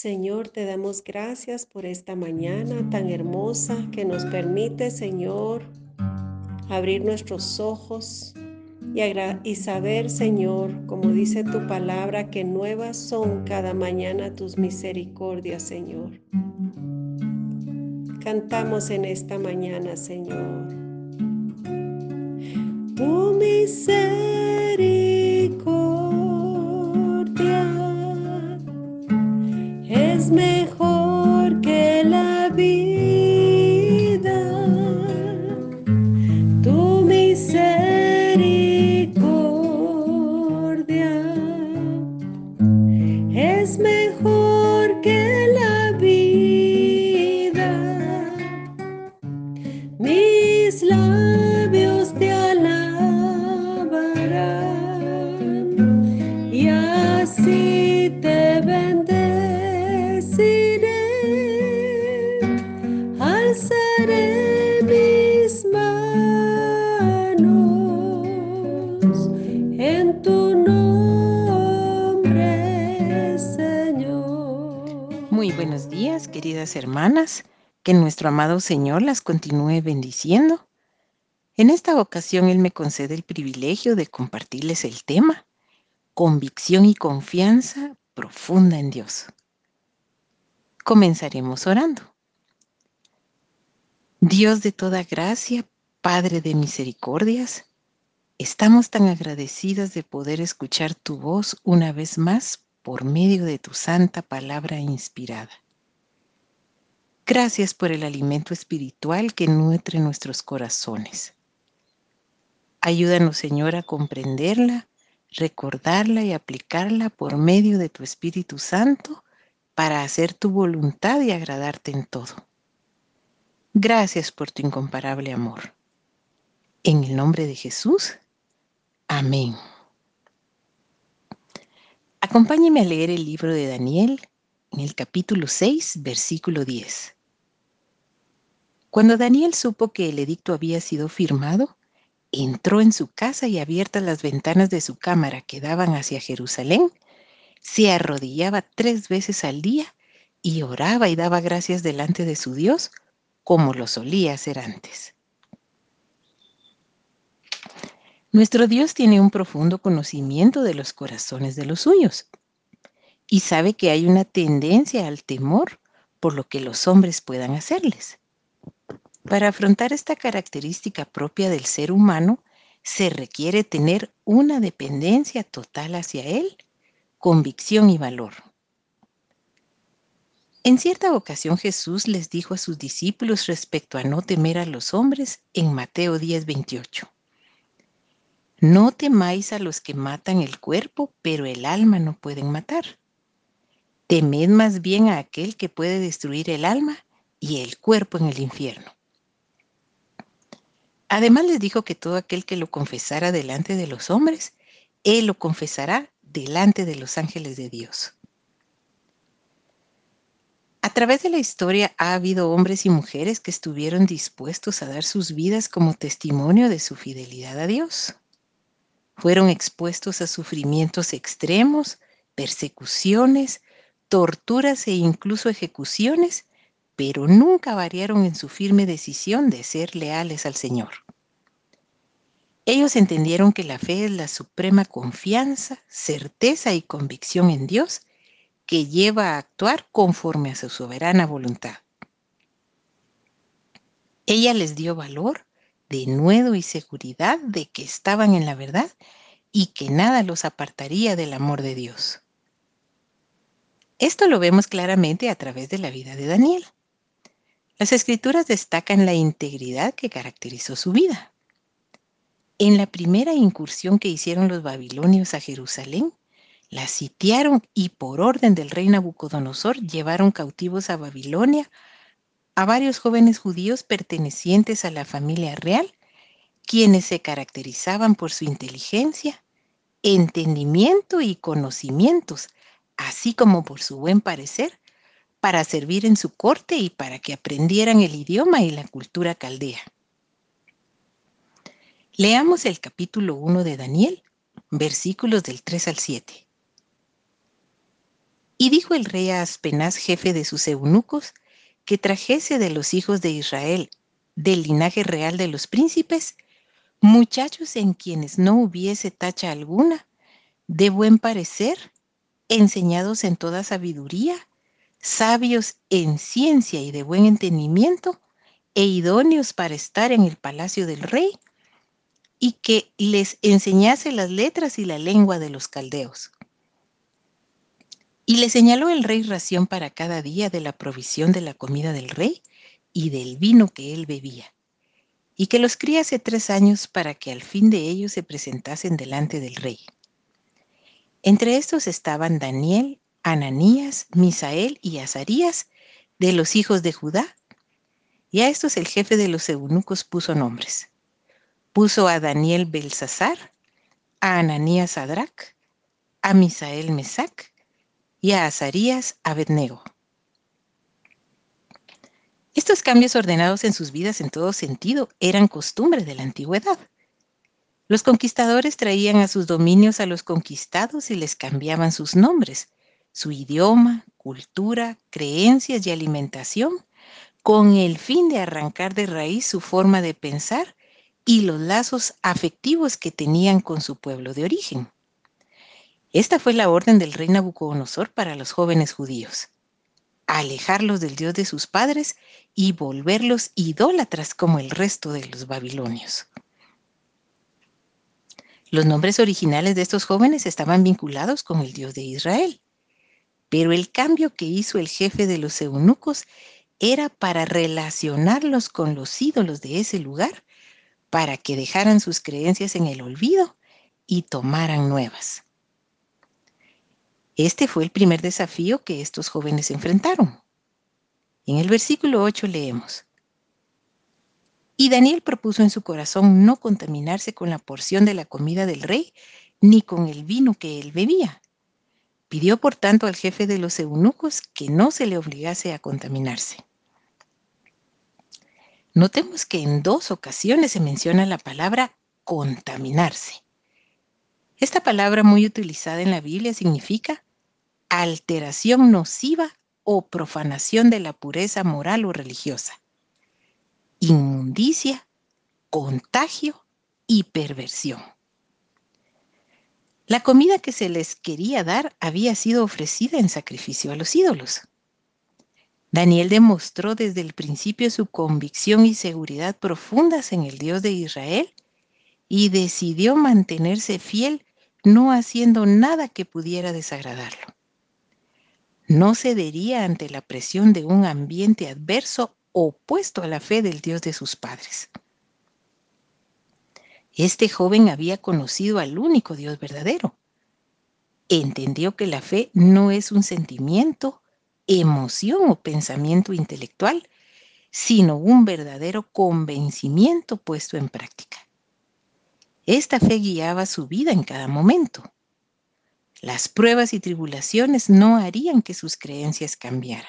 Señor, te damos gracias por esta mañana tan hermosa que nos permite, Señor, abrir nuestros ojos y, saber, Señor, como dice tu palabra, que nuevas son cada mañana tus misericordias, Señor. Cantamos en esta mañana, Señor. Tu misericordia te bendeciré. Alzaré mis manos en tu nombre, Señor. Muy buenos días, queridas hermanas. Que nuestro amado Señor las continúe bendiciendo. En esta ocasión Él me concede el privilegio de compartirles el tema, convicción y confianza profunda en Dios. Comenzaremos orando. Dios de toda gracia, Padre de misericordias, estamos tan agradecidas de poder escuchar tu voz una vez más por medio de tu santa palabra inspirada. Gracias por el alimento espiritual que nutre nuestros corazones. Ayúdanos, Señor, a comprenderla, recordarla y aplicarla por medio de tu Espíritu Santo para hacer tu voluntad y agradarte en todo. Gracias por tu incomparable amor. En el nombre de Jesús. Amén. Acompáñeme a leer el libro de Daniel en el capítulo 6, versículo 10. Cuando Daniel supo que el edicto había sido firmado, entró en su casa y abiertas las ventanas de su cámara que daban hacia Jerusalén, se arrodillaba tres veces al día y oraba y daba gracias delante de su Dios como lo solía hacer antes. Nuestro Dios tiene un profundo conocimiento de los corazones de los suyos y sabe que hay una tendencia al temor por lo que los hombres puedan hacerles. Para afrontar esta característica propia del ser humano, se requiere tener una dependencia total hacia Él, convicción y valor. En cierta ocasión Jesús les dijo a sus discípulos respecto a no temer a los hombres en Mateo 10:28. No temáis a los que matan el cuerpo, pero el alma no pueden matar. Temed más bien a aquel que puede destruir el alma y el cuerpo en el infierno. Además les dijo que todo aquel que lo confesara delante de los hombres, él lo confesará delante de los ángeles de Dios. A través de la historia ha habido hombres y mujeres que estuvieron dispuestos a dar sus vidas como testimonio de su fidelidad a Dios. Fueron expuestos a sufrimientos extremos, persecuciones, torturas e incluso ejecuciones pero nunca variaron en su firme decisión de ser leales al Señor. Ellos entendieron que la fe es la suprema confianza, certeza y convicción en Dios que lleva a actuar conforme a su soberana voluntad. Ella les dio valor, denuedo y seguridad de que estaban en la verdad y que nada los apartaría del amor de Dios. Esto lo vemos claramente a través de la vida de Daniel. Las escrituras destacan la integridad que caracterizó su vida. En la primera incursión que hicieron los babilonios a Jerusalén, la sitiaron y por orden del rey Nabucodonosor llevaron cautivos a Babilonia a varios jóvenes judíos pertenecientes a la familia real, quienes se caracterizaban por su inteligencia, entendimiento y conocimientos, así como por su buen parecer para servir en su corte y para que aprendieran el idioma y la cultura caldea. Leamos el capítulo 1 de Daniel, versículos del 3 al 7. Y dijo el rey a Aspenaz, jefe de sus eunucos, que trajese de los hijos de Israel, del linaje real de los príncipes, muchachos en quienes no hubiese tacha alguna, de buen parecer, enseñados en toda sabiduría, sabios en ciencia y de buen entendimiento, e idóneos para estar en el palacio del rey, y que les enseñase las letras y la lengua de los caldeos. Y le señaló el rey ración para cada día de la provisión de la comida del rey y del vino que él bebía, y que los criase tres años para que al fin de ellos se presentasen delante del rey. Entre estos estaban Daniel, Ananías, Misael y Azarías, de los hijos de Judá, y a estos el jefe de los eunucos puso nombres. Puso a Daniel Belsasar, a Ananías Sadrach, a Misael Mesac y a Azarías Abednego. Estos cambios ordenados en sus vidas en todo sentido eran costumbre de la antigüedad. Los conquistadores traían a sus dominios a los conquistados y les cambiaban sus nombres, su idioma, cultura, creencias y alimentación, con el fin de arrancar de raíz su forma de pensar y los lazos afectivos que tenían con su pueblo de origen. Esta fue la orden del rey Nabucodonosor para los jóvenes judíos. Alejarlos del Dios de sus padres y volverlos idólatras como el resto de los babilonios. Los nombres originales de estos jóvenes estaban vinculados con el Dios de Israel, pero el cambio que hizo el jefe de los eunucos era para relacionarlos con los ídolos de ese lugar, para que dejaran sus creencias en el olvido y tomaran nuevas. Este fue el primer desafío que estos jóvenes enfrentaron. En el versículo 8 leemos, Y Daniel propuso en su corazón no contaminarse con la porción de la comida del rey, ni con el vino que él bebía. Pidió por tanto al jefe de los eunucos que no se le obligase a contaminarse. Notemos que en dos ocasiones se menciona la palabra contaminarse. Esta palabra muy utilizada en la Biblia significa alteración nociva o profanación de la pureza moral o religiosa, inmundicia, contagio y perversión. La comida que se les quería dar había sido ofrecida en sacrificio a los ídolos. Daniel demostró desde el principio su convicción y seguridad profundas en el Dios de Israel y decidió mantenerse fiel no haciendo nada que pudiera desagradarlo no cedería ante la presión de un ambiente adverso opuesto a la fe del Dios de sus padres. Este joven había conocido al único Dios verdadero. Entendió que la fe no es un sentimiento, emoción o pensamiento intelectual, sino un verdadero convencimiento puesto en práctica. Esta fe guiaba su vida en cada momento. Las pruebas y tribulaciones no harían que sus creencias cambiaran.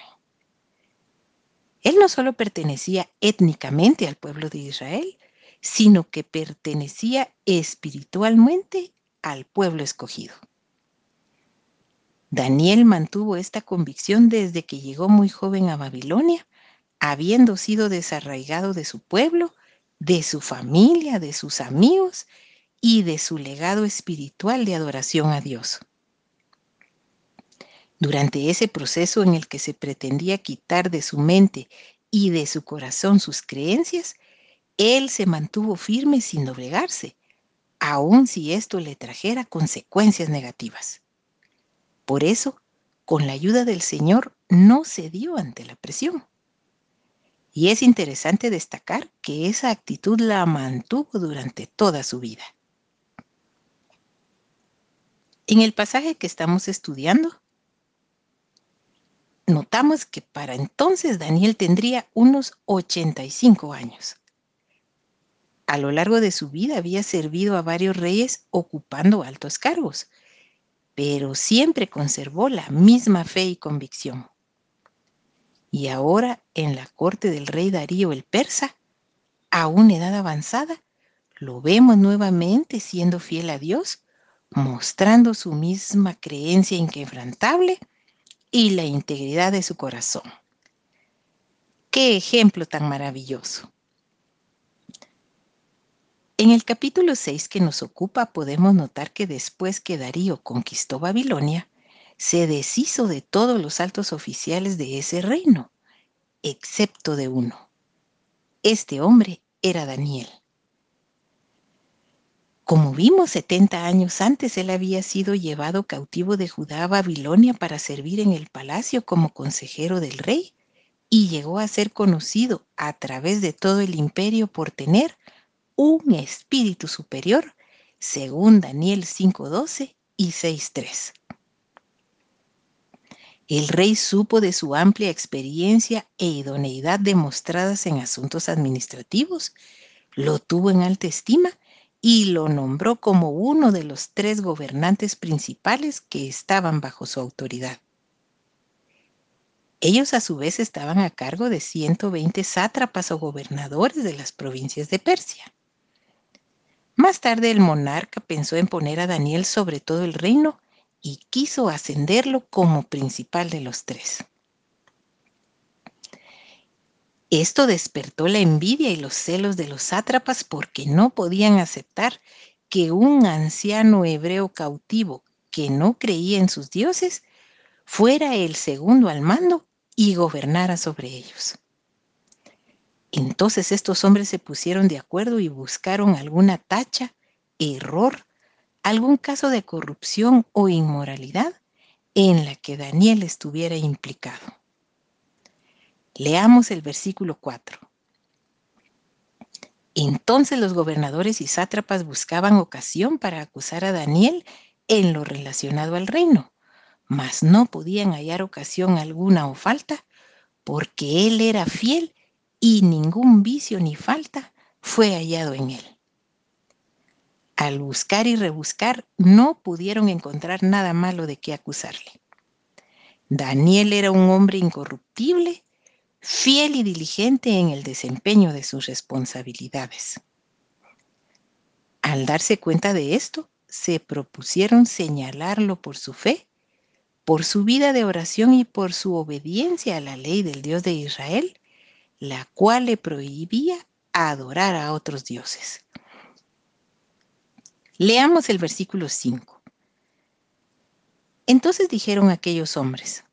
Él no solo pertenecía étnicamente al pueblo de Israel, sino que pertenecía espiritualmente al pueblo escogido. Daniel mantuvo esta convicción desde que llegó muy joven a Babilonia, habiendo sido desarraigado de su pueblo, de su familia, de sus amigos y de su legado espiritual de adoración a Dios. Durante ese proceso en el que se pretendía quitar de su mente y de su corazón sus creencias, él se mantuvo firme sin doblegarse, aun si esto le trajera consecuencias negativas. Por eso, con la ayuda del Señor, no cedió ante la presión. Y es interesante destacar que esa actitud la mantuvo durante toda su vida. En el pasaje que estamos estudiando, notamos que para entonces Daniel tendría unos 85 años. A lo largo de su vida había servido a varios reyes ocupando altos cargos, pero siempre conservó la misma fe y convicción. Y ahora, en la corte del rey Darío el persa, a una edad avanzada, lo vemos nuevamente siendo fiel a Dios, mostrando su misma creencia inquebrantable y la integridad de su corazón. ¡Qué ejemplo tan maravilloso! En el capítulo 6 que nos ocupa podemos notar que después que Darío conquistó Babilonia, se deshizo de todos los altos oficiales de ese reino, excepto de uno. Este hombre era Daniel. Como vimos 70 años antes, él había sido llevado cautivo de Judá a Babilonia para servir en el palacio como consejero del rey y llegó a ser conocido a través de todo el imperio por tener un espíritu superior, según Daniel 5.12 y 6.3. El rey supo de su amplia experiencia e idoneidad demostradas en asuntos administrativos, lo tuvo en alta estima y lo nombró como uno de los tres gobernantes principales que estaban bajo su autoridad. Ellos a su vez estaban a cargo de 120 sátrapas o gobernadores de las provincias de Persia. Más tarde el monarca pensó en poner a Daniel sobre todo el reino y quiso ascenderlo como principal de los tres. Esto despertó la envidia y los celos de los sátrapas porque no podían aceptar que un anciano hebreo cautivo que no creía en sus dioses fuera el segundo al mando y gobernara sobre ellos. Entonces estos hombres se pusieron de acuerdo y buscaron alguna tacha, error, algún caso de corrupción o inmoralidad en la que Daniel estuviera implicado. Leamos el versículo 4. Entonces los gobernadores y sátrapas buscaban ocasión para acusar a Daniel en lo relacionado al reino, mas no podían hallar ocasión alguna o falta, porque él era fiel y ningún vicio ni falta fue hallado en él. Al buscar y rebuscar, no pudieron encontrar nada malo de qué acusarle. Daniel era un hombre incorruptible fiel y diligente en el desempeño de sus responsabilidades. Al darse cuenta de esto, se propusieron señalarlo por su fe, por su vida de oración y por su obediencia a la ley del Dios de Israel, la cual le prohibía adorar a otros dioses. Leamos el versículo 5. Entonces dijeron aquellos hombres,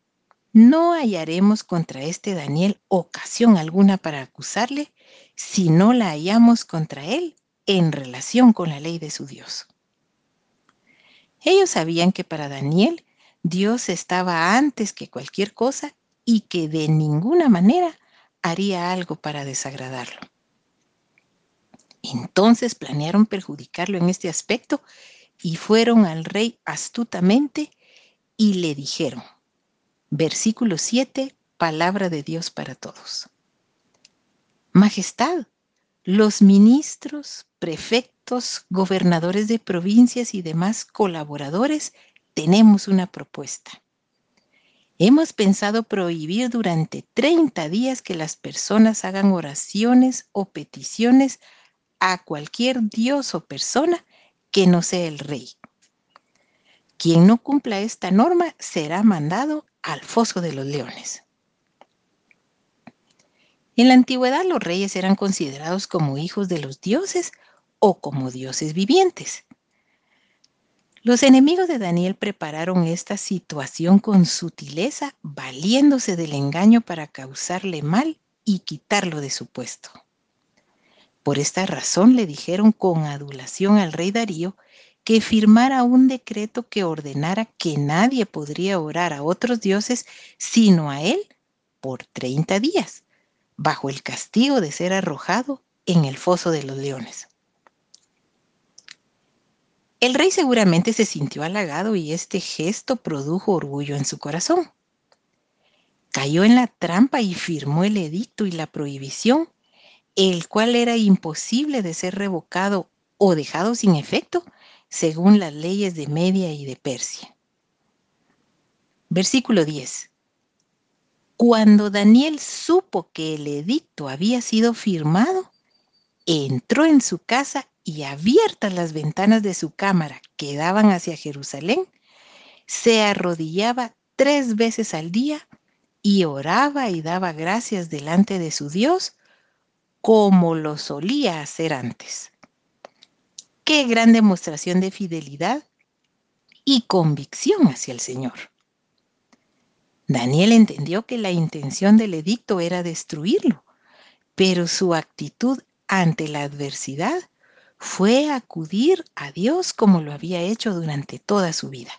no hallaremos contra este Daniel ocasión alguna para acusarle si no la hallamos contra él en relación con la ley de su Dios. Ellos sabían que para Daniel Dios estaba antes que cualquier cosa y que de ninguna manera haría algo para desagradarlo. Entonces planearon perjudicarlo en este aspecto y fueron al rey astutamente y le dijeron, Versículo 7, palabra de Dios para todos. Majestad, los ministros, prefectos, gobernadores de provincias y demás colaboradores tenemos una propuesta. Hemos pensado prohibir durante 30 días que las personas hagan oraciones o peticiones a cualquier dios o persona que no sea el rey. Quien no cumpla esta norma será mandado al foso de los leones. En la antigüedad los reyes eran considerados como hijos de los dioses o como dioses vivientes. Los enemigos de Daniel prepararon esta situación con sutileza, valiéndose del engaño para causarle mal y quitarlo de su puesto. Por esta razón le dijeron con adulación al rey Darío que firmara un decreto que ordenara que nadie podría orar a otros dioses sino a él por 30 días, bajo el castigo de ser arrojado en el foso de los leones. El rey seguramente se sintió halagado y este gesto produjo orgullo en su corazón. Cayó en la trampa y firmó el edicto y la prohibición, el cual era imposible de ser revocado o dejado sin efecto según las leyes de Media y de Persia. Versículo 10. Cuando Daniel supo que el edicto había sido firmado, entró en su casa y abiertas las ventanas de su cámara que daban hacia Jerusalén, se arrodillaba tres veces al día y oraba y daba gracias delante de su Dios como lo solía hacer antes. Qué gran demostración de fidelidad y convicción hacia el Señor. Daniel entendió que la intención del edicto era destruirlo, pero su actitud ante la adversidad fue acudir a Dios como lo había hecho durante toda su vida.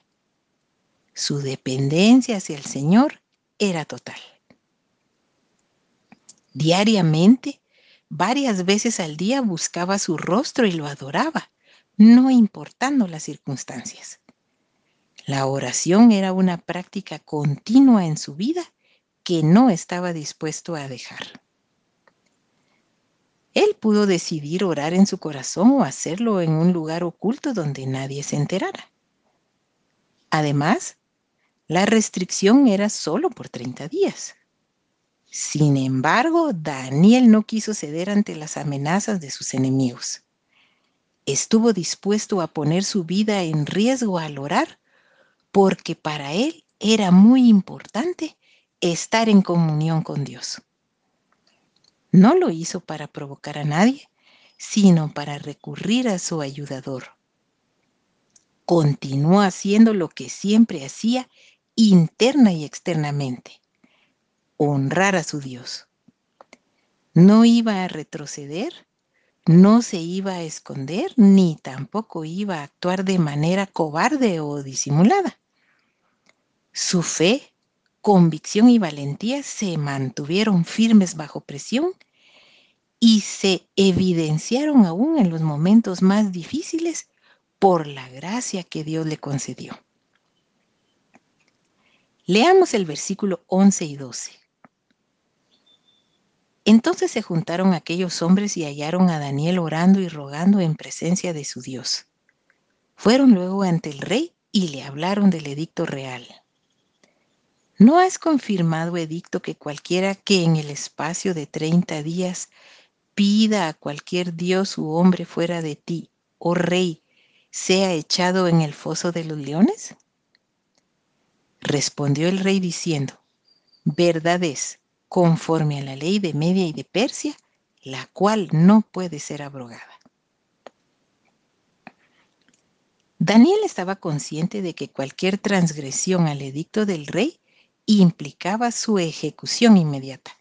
Su dependencia hacia el Señor era total. Diariamente, varias veces al día buscaba su rostro y lo adoraba, no importando las circunstancias. La oración era una práctica continua en su vida que no estaba dispuesto a dejar. Él pudo decidir orar en su corazón o hacerlo en un lugar oculto donde nadie se enterara. Además, la restricción era solo por 30 días. Sin embargo, Daniel no quiso ceder ante las amenazas de sus enemigos. Estuvo dispuesto a poner su vida en riesgo al orar porque para él era muy importante estar en comunión con Dios. No lo hizo para provocar a nadie, sino para recurrir a su ayudador. Continuó haciendo lo que siempre hacía interna y externamente, honrar a su Dios. No iba a retroceder, no se iba a esconder, ni tampoco iba a actuar de manera cobarde o disimulada. Su fe convicción y valentía se mantuvieron firmes bajo presión y se evidenciaron aún en los momentos más difíciles por la gracia que Dios le concedió. Leamos el versículo 11 y 12. Entonces se juntaron aquellos hombres y hallaron a Daniel orando y rogando en presencia de su Dios. Fueron luego ante el rey y le hablaron del edicto real. ¿No has confirmado, edicto, que cualquiera que en el espacio de 30 días pida a cualquier dios u hombre fuera de ti, oh rey, sea echado en el foso de los leones? Respondió el rey diciendo, verdad es, conforme a la ley de Media y de Persia, la cual no puede ser abrogada. Daniel estaba consciente de que cualquier transgresión al edicto del rey implicaba su ejecución inmediata.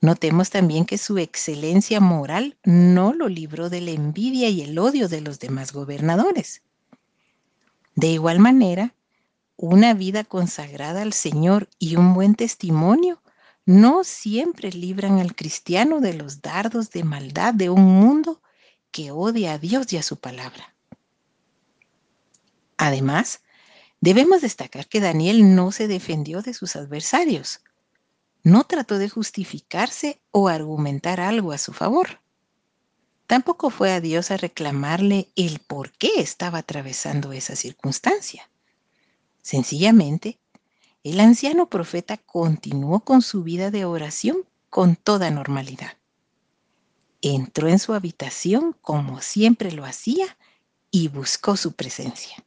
Notemos también que su excelencia moral no lo libró de la envidia y el odio de los demás gobernadores. De igual manera, una vida consagrada al Señor y un buen testimonio no siempre libran al cristiano de los dardos de maldad de un mundo que odia a Dios y a su palabra. Además, Debemos destacar que Daniel no se defendió de sus adversarios. No trató de justificarse o argumentar algo a su favor. Tampoco fue a Dios a reclamarle el por qué estaba atravesando esa circunstancia. Sencillamente, el anciano profeta continuó con su vida de oración con toda normalidad. Entró en su habitación como siempre lo hacía y buscó su presencia.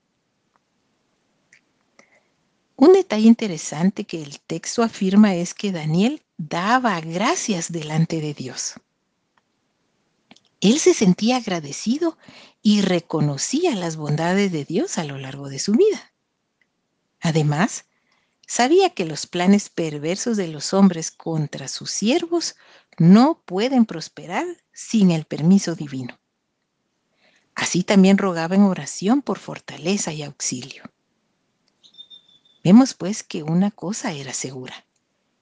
Un detalle interesante que el texto afirma es que Daniel daba gracias delante de Dios. Él se sentía agradecido y reconocía las bondades de Dios a lo largo de su vida. Además, sabía que los planes perversos de los hombres contra sus siervos no pueden prosperar sin el permiso divino. Así también rogaba en oración por fortaleza y auxilio. Vemos pues que una cosa era segura.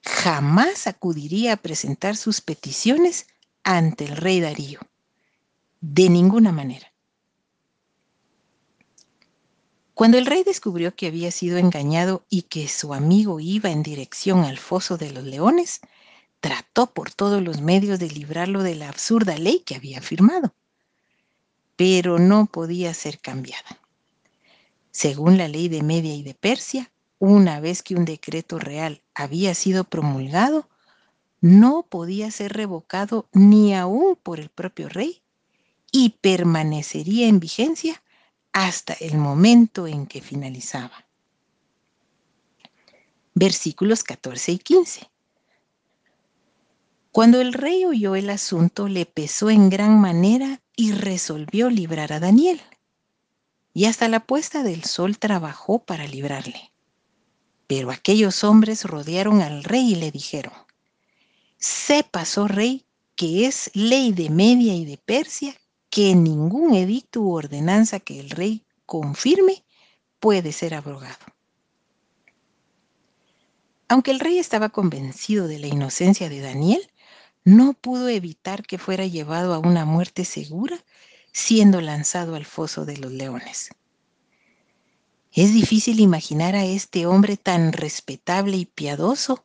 Jamás acudiría a presentar sus peticiones ante el rey Darío. De ninguna manera. Cuando el rey descubrió que había sido engañado y que su amigo iba en dirección al foso de los leones, trató por todos los medios de librarlo de la absurda ley que había firmado. Pero no podía ser cambiada. Según la ley de Media y de Persia, una vez que un decreto real había sido promulgado, no podía ser revocado ni aún por el propio rey y permanecería en vigencia hasta el momento en que finalizaba. versículos 14 y 15. Cuando el rey oyó el asunto, le pesó en gran manera y resolvió librar a Daniel. Y hasta la puesta del sol trabajó para librarle. Pero aquellos hombres rodearon al rey y le dijeron, Sepas, oh rey, que es ley de Media y de Persia que ningún edicto u ordenanza que el rey confirme puede ser abrogado. Aunque el rey estaba convencido de la inocencia de Daniel, no pudo evitar que fuera llevado a una muerte segura siendo lanzado al foso de los leones. Es difícil imaginar a este hombre tan respetable y piadoso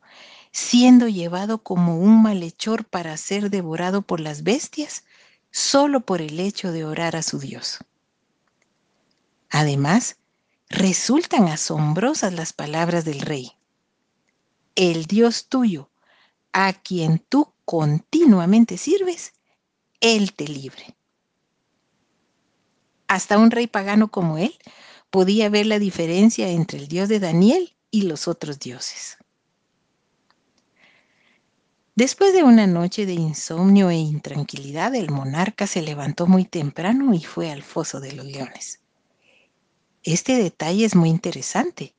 siendo llevado como un malhechor para ser devorado por las bestias solo por el hecho de orar a su Dios. Además, resultan asombrosas las palabras del rey. El Dios tuyo, a quien tú continuamente sirves, Él te libre. Hasta un rey pagano como él podía ver la diferencia entre el Dios de Daniel y los otros dioses. Después de una noche de insomnio e intranquilidad, el monarca se levantó muy temprano y fue al foso de los leones. Este detalle es muy interesante,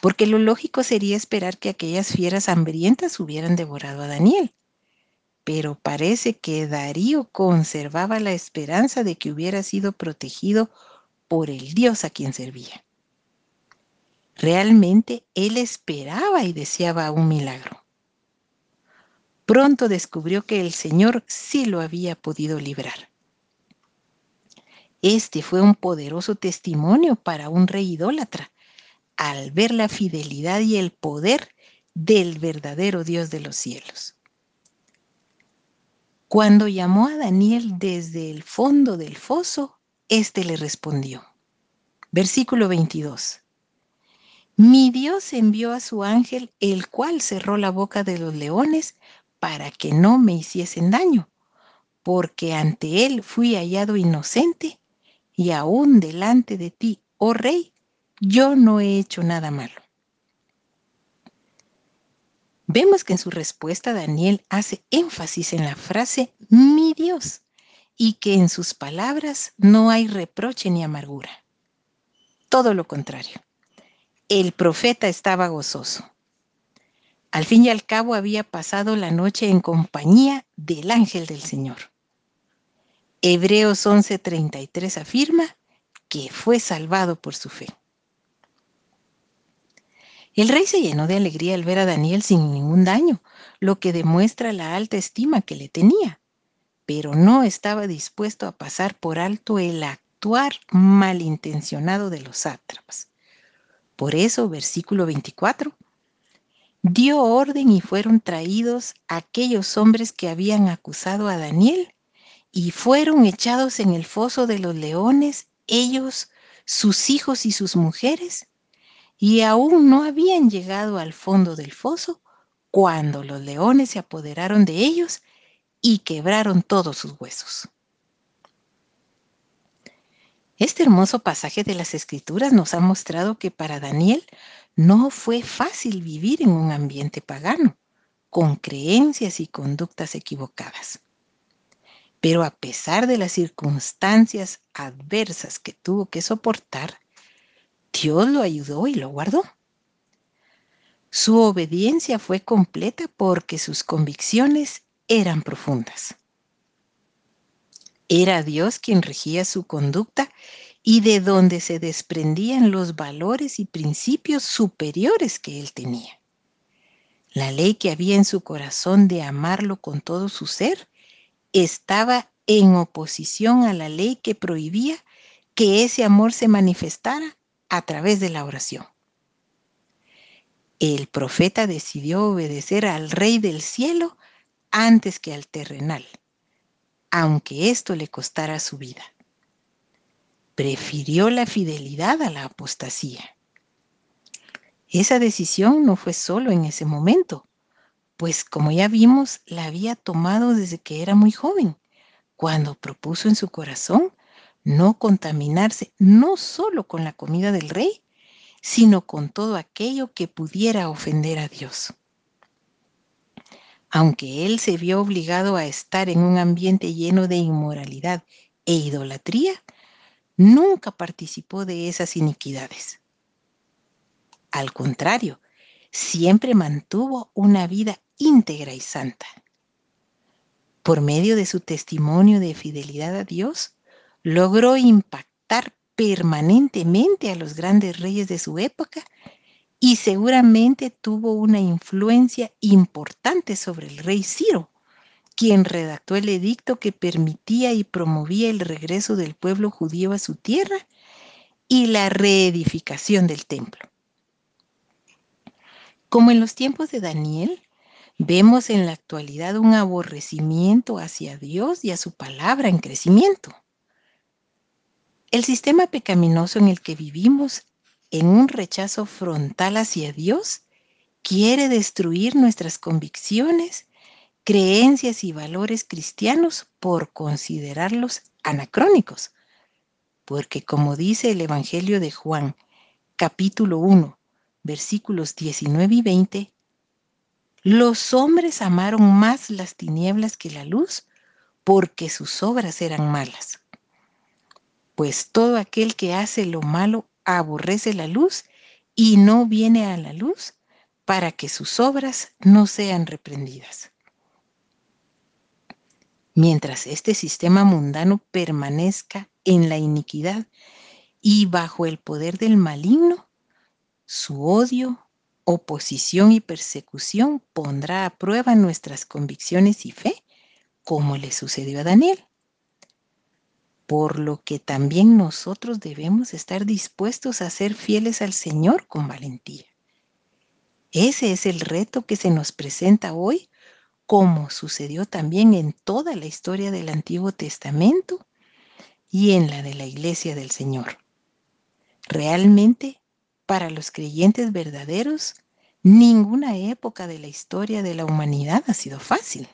porque lo lógico sería esperar que aquellas fieras hambrientas hubieran devorado a Daniel pero parece que Darío conservaba la esperanza de que hubiera sido protegido por el Dios a quien servía. Realmente él esperaba y deseaba un milagro. Pronto descubrió que el Señor sí lo había podido librar. Este fue un poderoso testimonio para un rey idólatra al ver la fidelidad y el poder del verdadero Dios de los cielos. Cuando llamó a Daniel desde el fondo del foso, éste le respondió. Versículo 22. Mi Dios envió a su ángel, el cual cerró la boca de los leones para que no me hiciesen daño, porque ante él fui hallado inocente y aún delante de ti, oh rey, yo no he hecho nada malo. Vemos que en su respuesta Daniel hace énfasis en la frase mi Dios y que en sus palabras no hay reproche ni amargura. Todo lo contrario. El profeta estaba gozoso. Al fin y al cabo había pasado la noche en compañía del ángel del Señor. Hebreos 11:33 afirma que fue salvado por su fe. El rey se llenó de alegría al ver a Daniel sin ningún daño, lo que demuestra la alta estima que le tenía, pero no estaba dispuesto a pasar por alto el actuar malintencionado de los sátrapas. Por eso, versículo 24, dio orden y fueron traídos aquellos hombres que habían acusado a Daniel y fueron echados en el foso de los leones, ellos, sus hijos y sus mujeres, y aún no habían llegado al fondo del foso cuando los leones se apoderaron de ellos y quebraron todos sus huesos. Este hermoso pasaje de las Escrituras nos ha mostrado que para Daniel no fue fácil vivir en un ambiente pagano, con creencias y conductas equivocadas. Pero a pesar de las circunstancias adversas que tuvo que soportar, Dios lo ayudó y lo guardó. Su obediencia fue completa porque sus convicciones eran profundas. Era Dios quien regía su conducta y de donde se desprendían los valores y principios superiores que él tenía. La ley que había en su corazón de amarlo con todo su ser estaba en oposición a la ley que prohibía que ese amor se manifestara a través de la oración. El profeta decidió obedecer al Rey del cielo antes que al terrenal, aunque esto le costara su vida. Prefirió la fidelidad a la apostasía. Esa decisión no fue solo en ese momento, pues como ya vimos, la había tomado desde que era muy joven, cuando propuso en su corazón no contaminarse no solo con la comida del rey, sino con todo aquello que pudiera ofender a Dios. Aunque él se vio obligado a estar en un ambiente lleno de inmoralidad e idolatría, nunca participó de esas iniquidades. Al contrario, siempre mantuvo una vida íntegra y santa. Por medio de su testimonio de fidelidad a Dios, logró impactar permanentemente a los grandes reyes de su época y seguramente tuvo una influencia importante sobre el rey Ciro, quien redactó el edicto que permitía y promovía el regreso del pueblo judío a su tierra y la reedificación del templo. Como en los tiempos de Daniel, vemos en la actualidad un aborrecimiento hacia Dios y a su palabra en crecimiento. El sistema pecaminoso en el que vivimos, en un rechazo frontal hacia Dios, quiere destruir nuestras convicciones, creencias y valores cristianos por considerarlos anacrónicos. Porque como dice el Evangelio de Juan, capítulo 1, versículos 19 y 20, los hombres amaron más las tinieblas que la luz porque sus obras eran malas pues todo aquel que hace lo malo aborrece la luz y no viene a la luz para que sus obras no sean reprendidas. Mientras este sistema mundano permanezca en la iniquidad y bajo el poder del maligno, su odio, oposición y persecución pondrá a prueba nuestras convicciones y fe, como le sucedió a Daniel por lo que también nosotros debemos estar dispuestos a ser fieles al Señor con valentía. Ese es el reto que se nos presenta hoy, como sucedió también en toda la historia del Antiguo Testamento y en la de la Iglesia del Señor. Realmente, para los creyentes verdaderos, ninguna época de la historia de la humanidad ha sido fácil.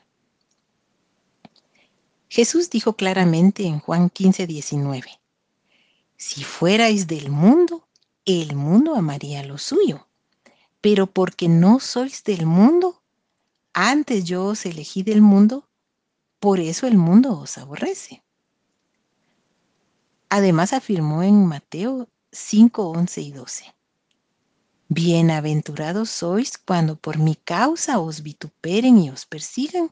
Jesús dijo claramente en Juan 15, 19, si fuerais del mundo, el mundo amaría lo suyo, pero porque no sois del mundo, antes yo os elegí del mundo, por eso el mundo os aborrece. Además afirmó en Mateo 5, 11 y 12. Bienaventurados sois cuando por mi causa os vituperen y os persigan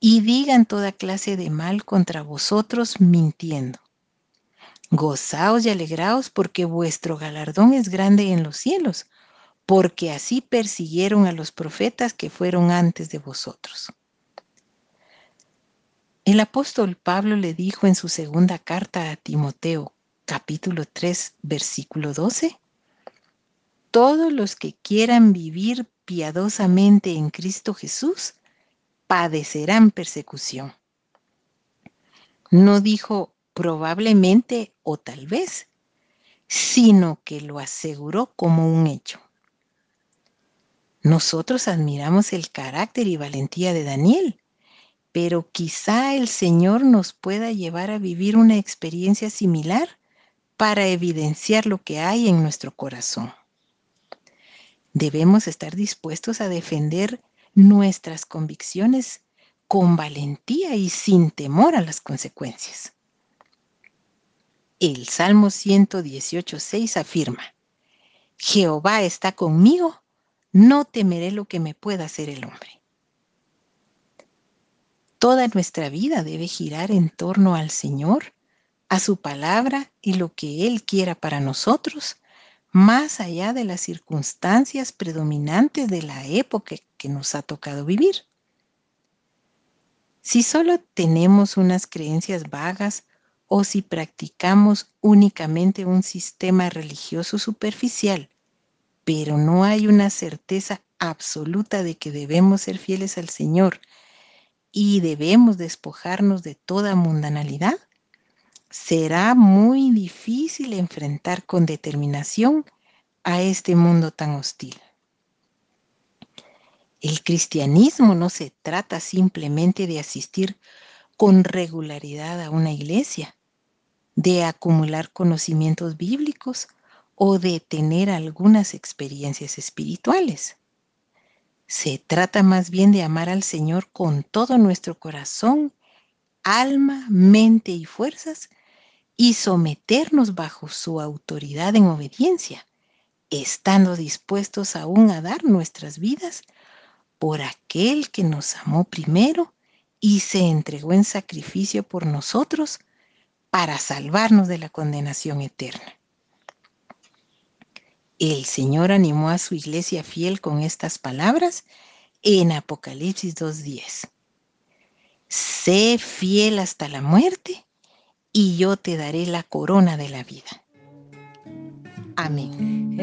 y digan toda clase de mal contra vosotros mintiendo. Gozaos y alegraos porque vuestro galardón es grande en los cielos, porque así persiguieron a los profetas que fueron antes de vosotros. El apóstol Pablo le dijo en su segunda carta a Timoteo, capítulo 3, versículo 12, Todos los que quieran vivir piadosamente en Cristo Jesús padecerán persecución. No dijo probablemente o tal vez, sino que lo aseguró como un hecho. Nosotros admiramos el carácter y valentía de Daniel, pero quizá el Señor nos pueda llevar a vivir una experiencia similar para evidenciar lo que hay en nuestro corazón. Debemos estar dispuestos a defender nuestras convicciones con valentía y sin temor a las consecuencias. El Salmo 118.6 afirma, Jehová está conmigo, no temeré lo que me pueda hacer el hombre. Toda nuestra vida debe girar en torno al Señor, a su palabra y lo que Él quiera para nosotros, más allá de las circunstancias predominantes de la época que nos ha tocado vivir. Si solo tenemos unas creencias vagas o si practicamos únicamente un sistema religioso superficial, pero no hay una certeza absoluta de que debemos ser fieles al Señor y debemos despojarnos de toda mundanalidad, será muy difícil enfrentar con determinación a este mundo tan hostil. El cristianismo no se trata simplemente de asistir con regularidad a una iglesia, de acumular conocimientos bíblicos o de tener algunas experiencias espirituales. Se trata más bien de amar al Señor con todo nuestro corazón, alma, mente y fuerzas y someternos bajo su autoridad en obediencia, estando dispuestos aún a dar nuestras vidas por aquel que nos amó primero y se entregó en sacrificio por nosotros para salvarnos de la condenación eterna. El Señor animó a su iglesia fiel con estas palabras en Apocalipsis 2.10. Sé fiel hasta la muerte y yo te daré la corona de la vida. Amén.